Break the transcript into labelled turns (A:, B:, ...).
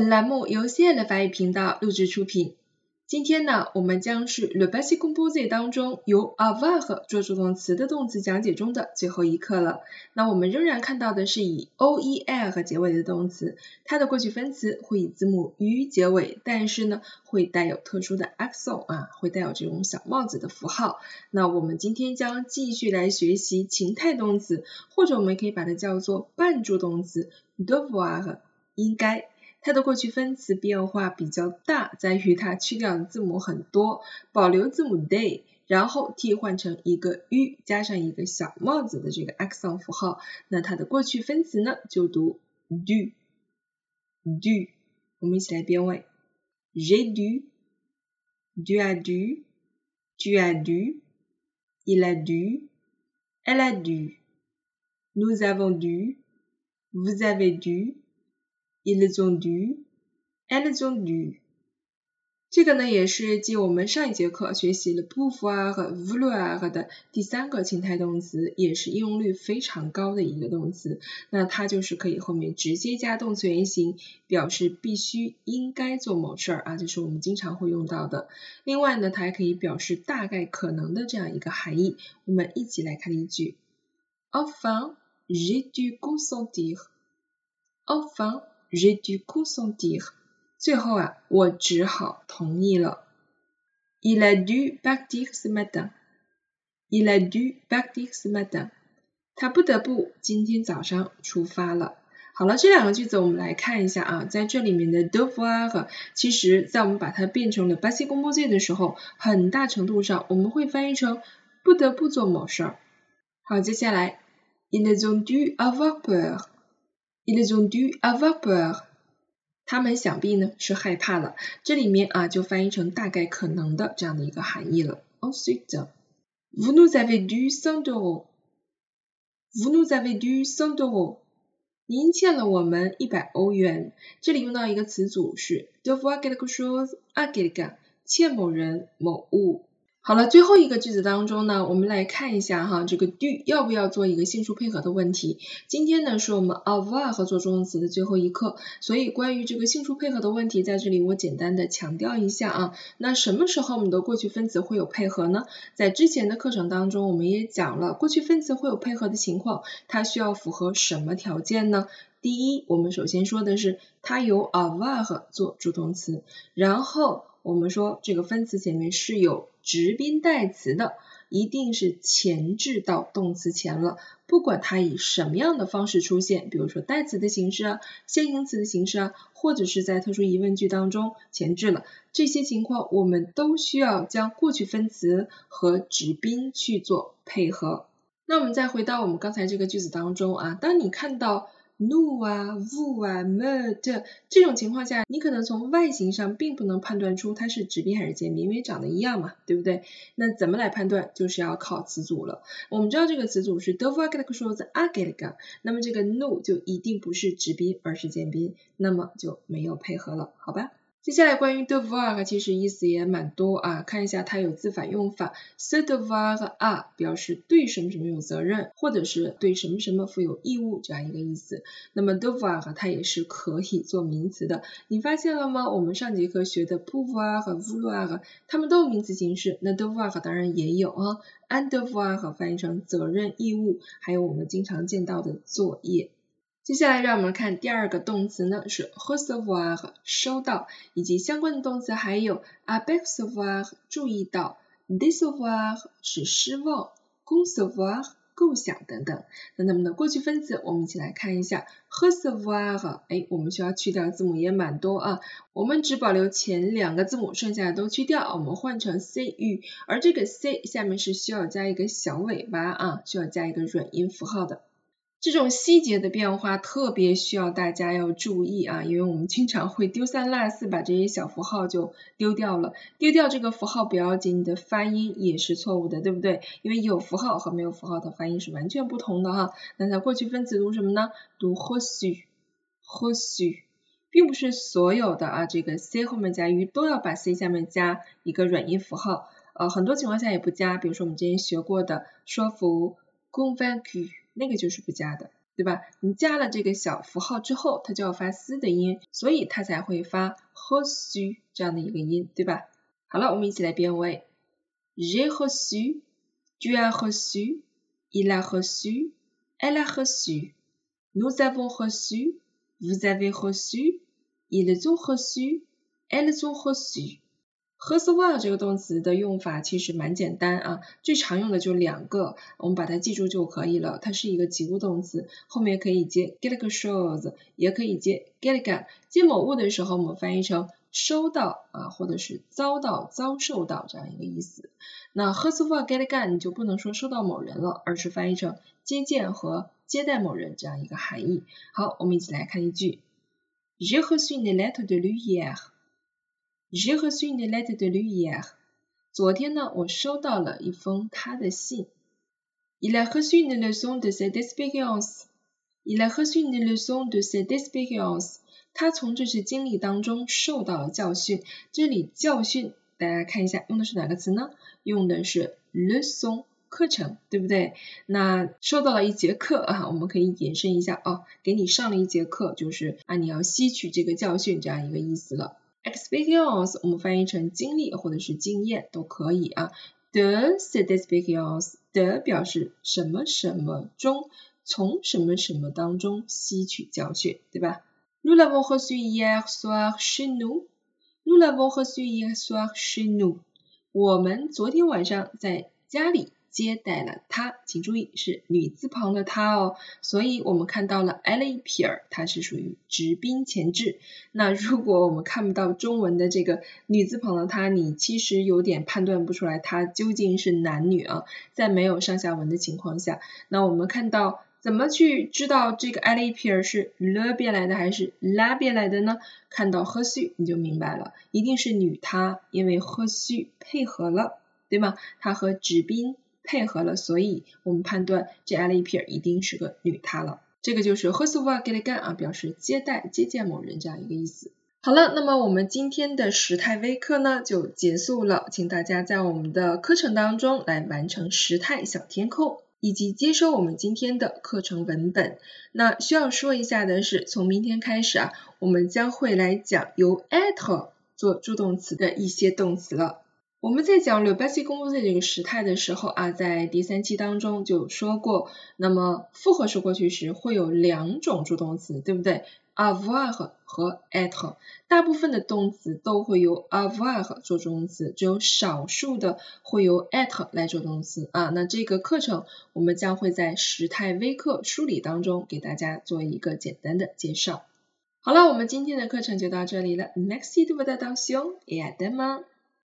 A: 本栏目由 CL 法语频道录制出品。今天呢，我们将是 Le passé composé 当中由 avoir 做助动词的动词讲解中的最后一课了。那我们仍然看到的是以 oer 结尾的动词，它的过去分词会以字母 u 结尾，但是呢，会带有特殊的 accent 啊，会带有这种小帽子的符号。那我们今天将继续来学习情态动词，或者我们可以把它叫做半助动词 devoir 应该。它的过去分词变化比较大，在于它去掉的字母很多，保留字母 day，然后替换成一个 u 加上一个小帽子的这个 accent 符号，那它的过去分词呢就读 do do，我们一起来变位，j'ai dû，tu as dû，tu as dû，il a dû，elle a dû，nous avons dû，vous avez dû。Ils ont dû, elles ont dû。这个呢也是继我们上一节课学习了 pouvoir 和 vouloir 的第三个情态动词，也是应用率非常高的一个动词。那它就是可以后面直接加动词原形，表示必须、应该做某事儿啊，就是我们经常会用到的。另外呢，它还可以表示大概可能的这样一个含义。我们一起来看例句：Enfin, j'ai dû consentir. Enfin. J'ai dû consentir。最后啊，我只好同意了。Il a dû partir ce matin。Il a dû partir ce matin。他不得不今天早上出发了。好了，这两个句子我们来看一下啊，在这里面的 devoir，其实在我们把它变成了 passé composé 的时候，很大程度上我们会翻译成不得不做某事儿。好，接下来，Ils ont dû avoir peur。Ils ont dû avoir peur。他们想必呢是害怕了。这里面啊就翻译成大概可能的这样的一个含义了。Ensuite, vous nous avez dû cent euros. Vous nous avez dû cent euros. 您欠了我们一百欧元。这里用到一个词组是 devoir quelque chose à quelqu'un，欠某人某物。好了，最后一个句子当中呢，我们来看一下哈，这个 do 要不要做一个性数配合的问题。今天呢是我们 avoir 合作助动词的最后一课，所以关于这个性数配合的问题，在这里我简单的强调一下啊。那什么时候我们的过去分词会有配合呢？在之前的课程当中，我们也讲了过去分词会有配合的情况，它需要符合什么条件呢？第一，我们首先说的是它由 avoir 做助动词，然后我们说这个分词前面是有直宾代词的，一定是前置到动词前了，不管它以什么样的方式出现，比如说代词的形式啊，先行词的形式啊，或者是在特殊疑问句当中前置了，这些情况我们都需要将过去分词和直宾去做配合。那我们再回到我们刚才这个句子当中啊，当你看到。Nu 啊，vu 啊，me 的这种情况下，你可能从外形上并不能判断出它是直宾还是间宾，因为长得一样嘛，对不对？那怎么来判断？就是要靠词组了。我们知道这个词组是 d o v a g l a k s h o s a g e l g a 那么这个 nu 就一定不是直宾，而是间宾，那么就没有配合了，好吧？接下来关于 devoir 其实意思也蛮多啊，看一下它有自反用法，se devoir à 表示对什么什么有责任，或者是对什么什么负有义务这样一个意思。那么 devoir 它也是可以做名词的，你发现了吗？我们上节课学的 pouvoir 和 vouloir 它们都有名词形式，那 devoir 当然也有啊，un devoir 翻译成责任义务，还有我们经常见到的作业。接下来让我们看第二个动词呢，是 recevoir 收到，以及相关的动词还有 apercevoir 注意到，décevoir 是失望，concevoir 构想等等。那它们的过去分词我们一起来看一下，recevoir，哎，我们需要去掉字母也蛮多啊，我们只保留前两个字母，剩下的都去掉，我们换成 c u，而这个 c 下面是需要加一个小尾巴啊，需要加一个软音符号的。这种细节的变化特别需要大家要注意啊，因为我们经常会丢三落四，把这些小符号就丢掉了。丢掉这个符号不要紧，你的发音也是错误的，对不对？因为有符号和没有符号的发音是完全不同的哈。那它过去分词读什么呢？读 reçu，reçu，并不是所有的啊这个 c 后面加 u 都要把 c 下面加一个软音符号，呃很多情况下也不加，比如说我们之前学过的说服 convaincre。那个就是不加的对吧？你加了这个小符号之后，它就要发嘶的音，所以它才会发 reçu 这样的一个音，对吧？好了，我们一起来变位：j'ai reçu，tu as reçu，il a reçu，elle a reçu，nous avons reçu，vous avez reçu，ils ont reçu，elles ont reçu。Recevoir 这个动词的用法其实蛮简单啊，最常用的就两个，我们把它记住就可以了。它是一个及物动词，后面可以接 get a shows，也可以接 get a 接某物的时候，我们翻译成收到啊，或者是遭到、遭受到这样一个意思。那 recevoir get a 你就不能说收到某人了，而是翻译成接见和接待某人这样一个含义。好，我们一起来看一句：J'ai reçu une lettre de lui hier。J'ai reçu une lettre de lui hier。昨天呢，我收到了一封他的信。Il a reçu une leçon de cette expérience。Il a reçu une leçon de cette expérience。他从这次经历当中受到了教训。这里教训，大家看一下用的是哪个词呢？用的是 leçon 课程，对不对？那受到了一节课啊，我们可以延伸一下哦，给你上了一节课，就是啊，你要吸取这个教训这样一个意思了。Experience 我们翻译成经历或者是经验都可以啊。de cette expérience de 表示什么什么中，从什么什么当中吸取教训，对吧？Nous l'avons reçu hier soir chez nous. Nous l'avons reçu hier soir chez nous. 我们昨天晚上在家里。接待了她，请注意是女字旁的她哦，所以我们看到了 a l i p e r 它是属于直宾前置。那如果我们看不到中文的这个女字旁的她，你其实有点判断不出来它究竟是男女啊，在没有上下文的情况下，那我们看到怎么去知道这个 a l i p e r 是 le 变来的还是 la 变来的呢？看到 her s 你就明白了，一定是女她，因为 her s 配合了，对吗？它和直宾。配合了，所以我们判断这 a l i p e r 一定是个女她了。这个就是 h e r s o v a g e l g a n 啊，表示接待、接见某人这样一个意思。好了，那么我们今天的时态微课呢就结束了，请大家在我们的课程当中来完成时态小填空，以及接收我们今天的课程文本。那需要说一下的是，从明天开始啊，我们将会来讲由 at 做助动词的一些动词了。我们在讲 le passé composé 这个时态的时候啊，在第三期当中就说过，那么复合式过去时会有两种助动词，对不对？avoir 和 être，大部分的动词都会由 avoir 做助动词，只有少数的会由 être 来做动词啊。那这个课程我们将会在时态微课梳理当中给大家做一个简单的介绍。好了，我们今天的课程就到这里了，Merci de votre attention et à demain。